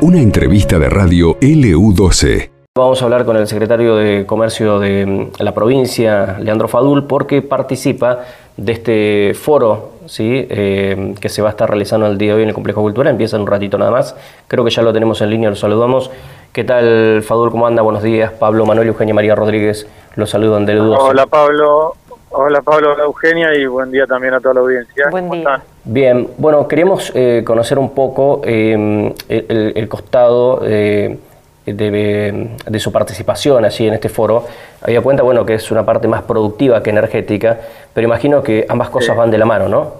Una entrevista de radio LU12. Vamos a hablar con el secretario de Comercio de mm, la provincia, Leandro Fadul, porque participa de este foro ¿sí? Eh, que se va a estar realizando el día de hoy en el Complejo Cultural. Empieza en un ratito nada más. Creo que ya lo tenemos en línea, lo saludamos. ¿Qué tal, Fadul? ¿Cómo anda? Buenos días. Pablo Manuel y Eugenia María Rodríguez los saludan de LU12. Hola, Pablo. Hola Pablo, hola Eugenia y buen día también a toda la audiencia. Buen día. Bien, bueno, queríamos eh, conocer un poco eh, el, costado eh, de, su participación allí en este foro. Había cuenta, bueno, que es una parte más productiva que energética, pero imagino que ambas cosas van de la mano, ¿no?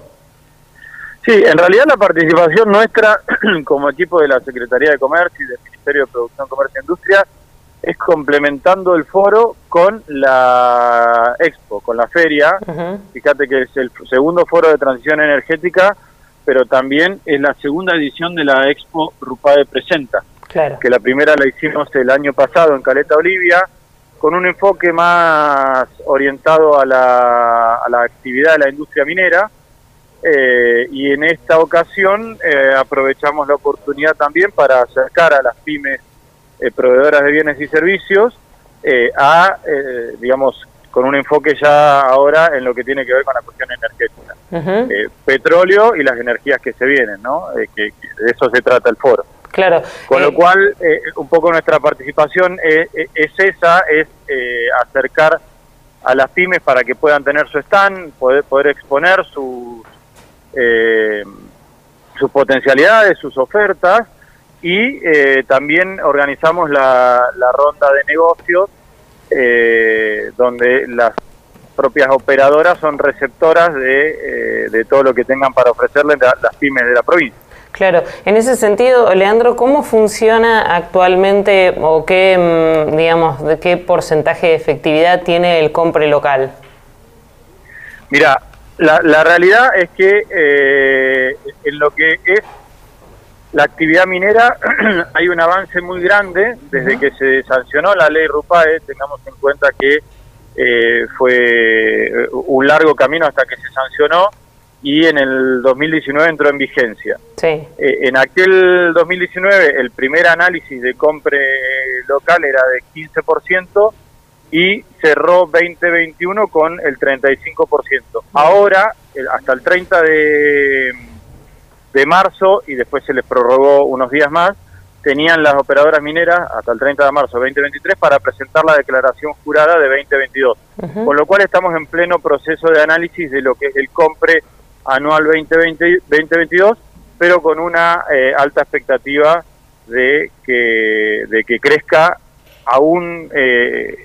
Sí, en realidad la participación nuestra como equipo de la Secretaría de Comercio y del Ministerio de Producción, Comercio e Industria es complementando el foro con la expo, con la feria. Fíjate que es el segundo foro de transición energética, pero también es la segunda edición de la expo Rupae Presenta, claro. que la primera la hicimos el año pasado en Caleta, Olivia, con un enfoque más orientado a la, a la actividad de la industria minera. Eh, y en esta ocasión eh, aprovechamos la oportunidad también para acercar a las pymes proveedoras de bienes y servicios eh, a, eh, digamos, con un enfoque ya ahora en lo que tiene que ver con la cuestión energética. petróleo y las energías que se vienen, ¿no? que, de eso se trata el foro. Claro. Con lo cual, un poco nuestra participación es, esa, es acercar a las pymes para que puedan tener su stand, poder, poder exponer sus, sus potencialidades, sus ofertas, y eh, también organizamos la, ronda de negocios eh, donde las propias operadoras son receptoras de, eh, de, todo lo que tengan para ofrecerles las pymes de la provincia. Claro, en ese sentido, Leandro, ¿cómo funciona actualmente o qué, mm, digamos, de qué porcentaje de efectividad tiene el compre local? Mira, la, la realidad es que en lo que es la actividad minera, hay un avance muy grande desde que se sancionó la ley RUPAE, tengamos en cuenta que eh, fue un largo camino hasta que se sancionó y en el 2019 entró en vigencia. Sí. Eh, en aquel 2019 el primer análisis de compre local era de 15% y cerró 2021 con el 35%. Ahora, hasta el 30 de de marzo y después se les prorrogó unos días más, tenían las operadoras mineras hasta el 30 de marzo de 2023 para presentar la declaración jurada de 2022. Con lo cual estamos en pleno proceso de análisis de lo que es el compre anual 2020-2022, pero con una eh, alta expectativa de que, de que crezca aún eh,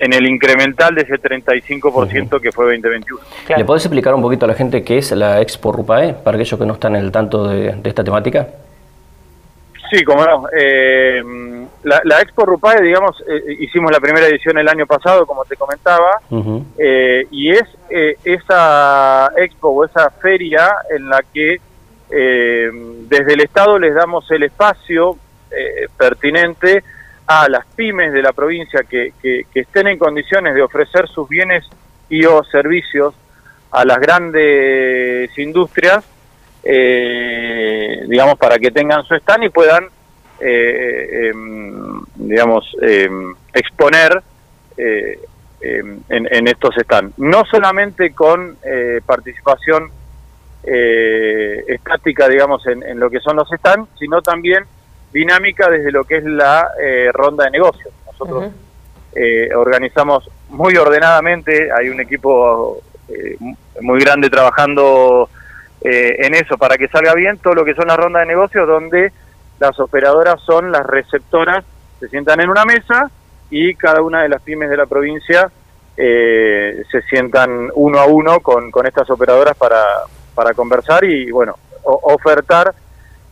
en el incremental de ese 35% que fue 2021. ¿Le podés explicar un poquito a la gente qué es la Expo Rupae, para aquellos que no están en el tanto de, esta temática? Sí, como no. Eh, la, Expo Rupae, digamos, eh, hicimos la primera edición el año pasado, como te comentaba, eh, y es esa expo o esa feria en la que desde el Estado les damos el espacio pertinente a las pymes de la provincia que, estén en condiciones de ofrecer sus bienes y o servicios a las grandes industrias, eh, digamos, para que tengan su stand y puedan, eh, em, digamos, em, exponer eh, em, en, estos stands. No solamente con participación estática, digamos, en, en, lo que son los stands, sino también dinámica desde lo que es la eh, ronda de negocios. Nosotros eh, organizamos muy ordenadamente, hay un equipo eh, muy grande trabajando en eso para que salga bien todo lo que son las rondas de negocios donde las operadoras son las receptoras, se sientan en una mesa y cada una de las pymes de la provincia se sientan uno a uno con, con estas operadoras para, para conversar y bueno, ofertar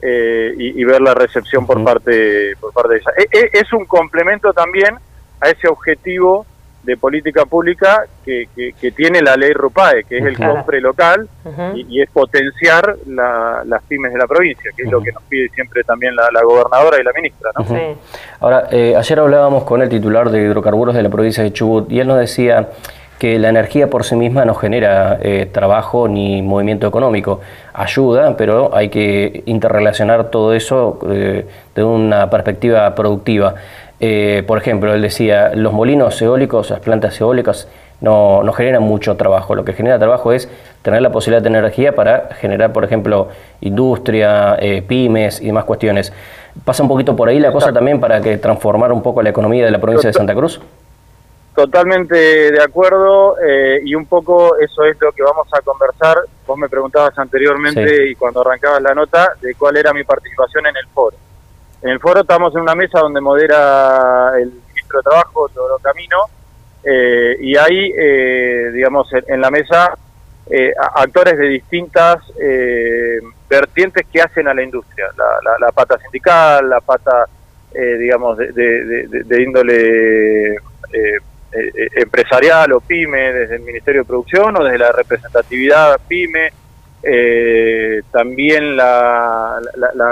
eh, y, ver la recepción por parte por parte de ella. E, e, es un complemento también a ese objetivo de política pública que, que, tiene la ley RUPAE, que es el compre local y, es potenciar las pymes de la provincia, que es lo que nos pide siempre también la, gobernadora y la ministra. Ahora, eh, ayer hablábamos con el titular de hidrocarburos de la provincia de Chubut y él nos decía que la energía por sí misma no genera eh, trabajo ni movimiento económico. Ayuda, pero hay que interrelacionar todo eso eh, de una perspectiva productiva. Eh, por ejemplo, él decía, los molinos eólicos, las plantas eólicas, no, no, generan mucho trabajo. Lo que genera trabajo es tener la posibilidad de tener energía para generar, por ejemplo, industria, pymes y demás cuestiones. ¿Pasa un poquito por ahí la cosa también para que transformar un poco la economía de la provincia de Santa Cruz? Totalmente de acuerdo eh, y un poco eso es lo que vamos a conversar. Vos me preguntabas anteriormente y cuando arrancabas la nota de cuál era mi participación en el foro. En el foro estamos en una mesa donde modera el ministro de Trabajo, Todo Camino, eh, y hay, eh, digamos, en, la mesa actores de distintas vertientes que hacen a la industria. La, pata sindical, la pata, digamos, de, de índole eh, eh, empresarial o pyme, desde el Ministerio de Producción o desde la representatividad pyme, eh, también la,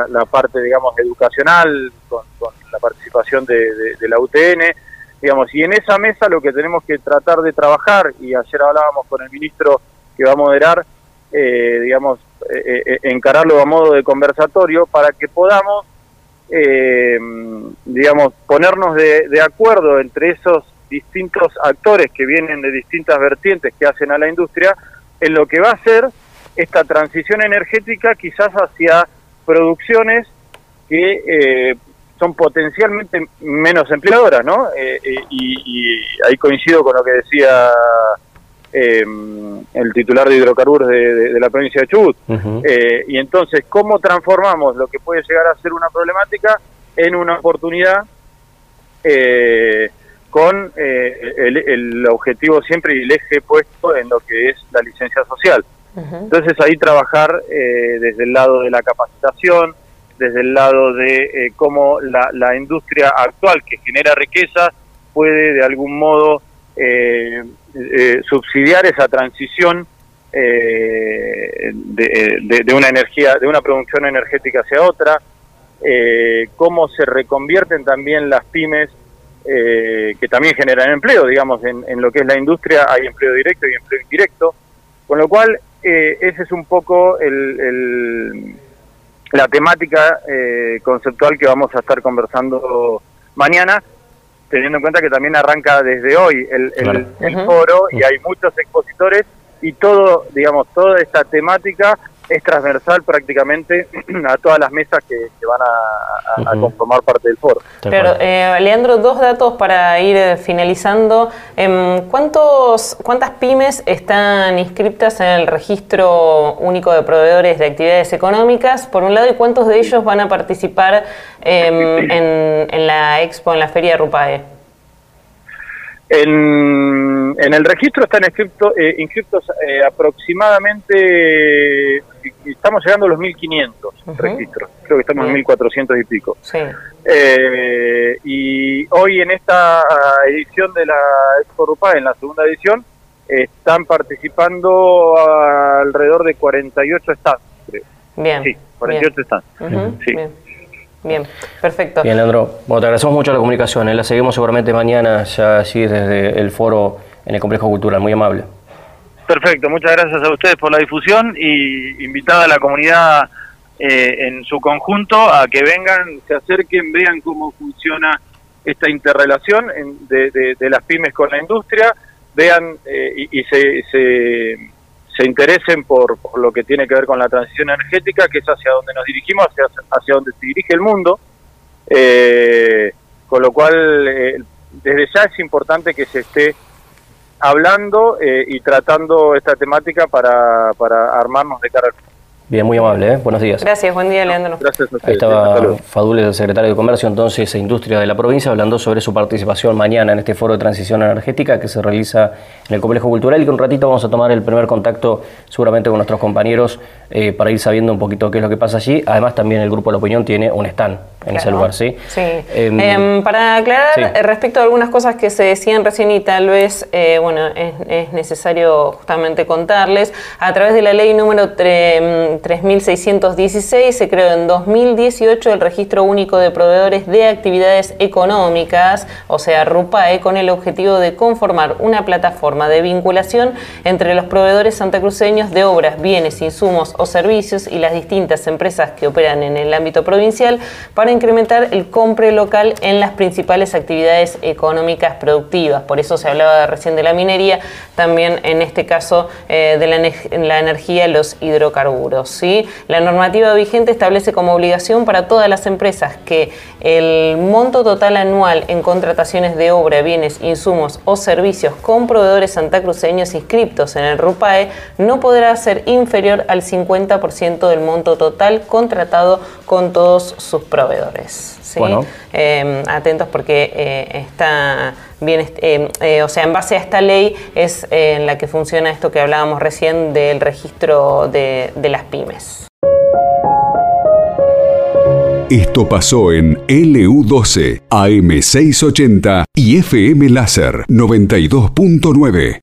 la, parte, digamos, educacional, con, la participación de, la UTN, digamos, y en esa mesa lo que tenemos que tratar de trabajar, y ayer hablábamos con el ministro que va a moderar, digamos, encararlo a modo de conversatorio para que podamos, digamos, ponernos de, de acuerdo entre esos distintos actores que vienen de distintas vertientes que hacen a la industria, en lo que va a ser esta transición energética quizás hacia producciones que eh, son potencialmente menos empleadoras, ¿no? Eh, eh, y, ahí coincido con lo que decía el titular de hidrocarburos de, la provincia de Chubut. y entonces, ¿cómo transformamos lo que puede llegar a ser una problemática en una oportunidad? Eh, con eh, el, objetivo siempre y el eje puesto en lo que es la licencia social. Entonces ahí trabajar eh, desde el lado de la capacitación, desde el lado de eh, cómo la, industria actual que genera riqueza puede de algún modo subsidiar esa transición de, de, una energía, de una producción energética hacia otra, cómo se reconvierten también las pymes eh, que también generan empleo, digamos, en, lo que es la industria hay empleo directo y empleo indirecto, con lo cual eh, ese es un poco el, la temática eh, conceptual que vamos a estar conversando mañana, teniendo en cuenta que también arranca desde hoy el, foro y hay muchos expositores y todo, digamos, toda esta temática es transversal prácticamente a todas las mesas que, van a, conformar parte del foro. Pero, eh, Leandro, dos datos para ir eh, finalizando. Em, ¿Cuántos, ¿Cuántas pymes están inscritas en el registro único de proveedores de actividades económicas, por un lado, y cuántos de ellos van a participar em, en, la expo, en la feria Rupae? En, en el registro están inscriptos, eh, inscriptos eh, aproximadamente, estamos llegando a los 1.500 registros, creo que estamos en 1.400 y pico. Eh, y hoy en esta edición de la Expo Rupa, en la segunda edición, están participando alrededor de 48 stands, Bien. Sí, 48 stands. sí. Bien, perfecto. Bien, Leandro. Bueno, te agradecemos mucho la comunicación. ¿eh? La seguimos seguramente mañana, ya así desde el foro en el Complejo Cultural. Muy amable. Perfecto, muchas gracias a ustedes por la difusión y invitada a la comunidad eh, en su conjunto a que vengan, se acerquen, vean cómo funciona esta interrelación de, las pymes con la industria, vean eh, y, se, se, interesen por, lo que tiene que ver con la transición energética, que es hacia donde nos dirigimos, hacia, hacia donde se dirige el mundo. Eh, con lo cual, desde ya es importante que se esté hablando eh, y tratando esta temática para, para armarnos de cara al Bien, muy amable, ¿eh? buenos días. Gracias, buen día, Leandro. Gracias a Ahí estaba Fadul, el secretario de Comercio, entonces, e Industria de la provincia, hablando sobre su participación mañana en este foro de transición energética que se realiza en el Complejo Cultural y que un ratito vamos a tomar el primer contacto seguramente con nuestros compañeros eh, para ir sabiendo un poquito qué es lo que pasa allí. Además, también el Grupo de la Opinión tiene un stand en ese lugar, ¿sí? Sí. Em, em, para aclarar eh, respecto a algunas cosas que se decían recién y tal vez, eh, bueno, es, necesario justamente contarles, a través de la ley número 3616 se creó en 2018 el Registro Único de Proveedores de Actividades Económicas, o sea, RUPAE, con el objetivo de conformar una plataforma de vinculación entre los proveedores santacruceños de obras, bienes, insumos o servicios y las distintas empresas que operan en el ámbito provincial para incrementar el compre local en las principales actividades económicas productivas. Por eso se hablaba recién de la minería, también en este caso eh, de la, energía, los hidrocarburos. ¿sí? La normativa vigente establece como obligación para todas las empresas que el monto total anual en contrataciones de obra, bienes, insumos o servicios con proveedores santacruceños inscriptos en el RUPAE no podrá ser inferior al 50% del monto total contratado con todos sus proveedores. Em, atentos porque eh, está bien, em, eh, o sea, en base a esta ley es eh, en la que funciona esto que hablábamos recién del registro de, de las pymes. Esto pasó en LU12, AM680 y FM Láser 92.9.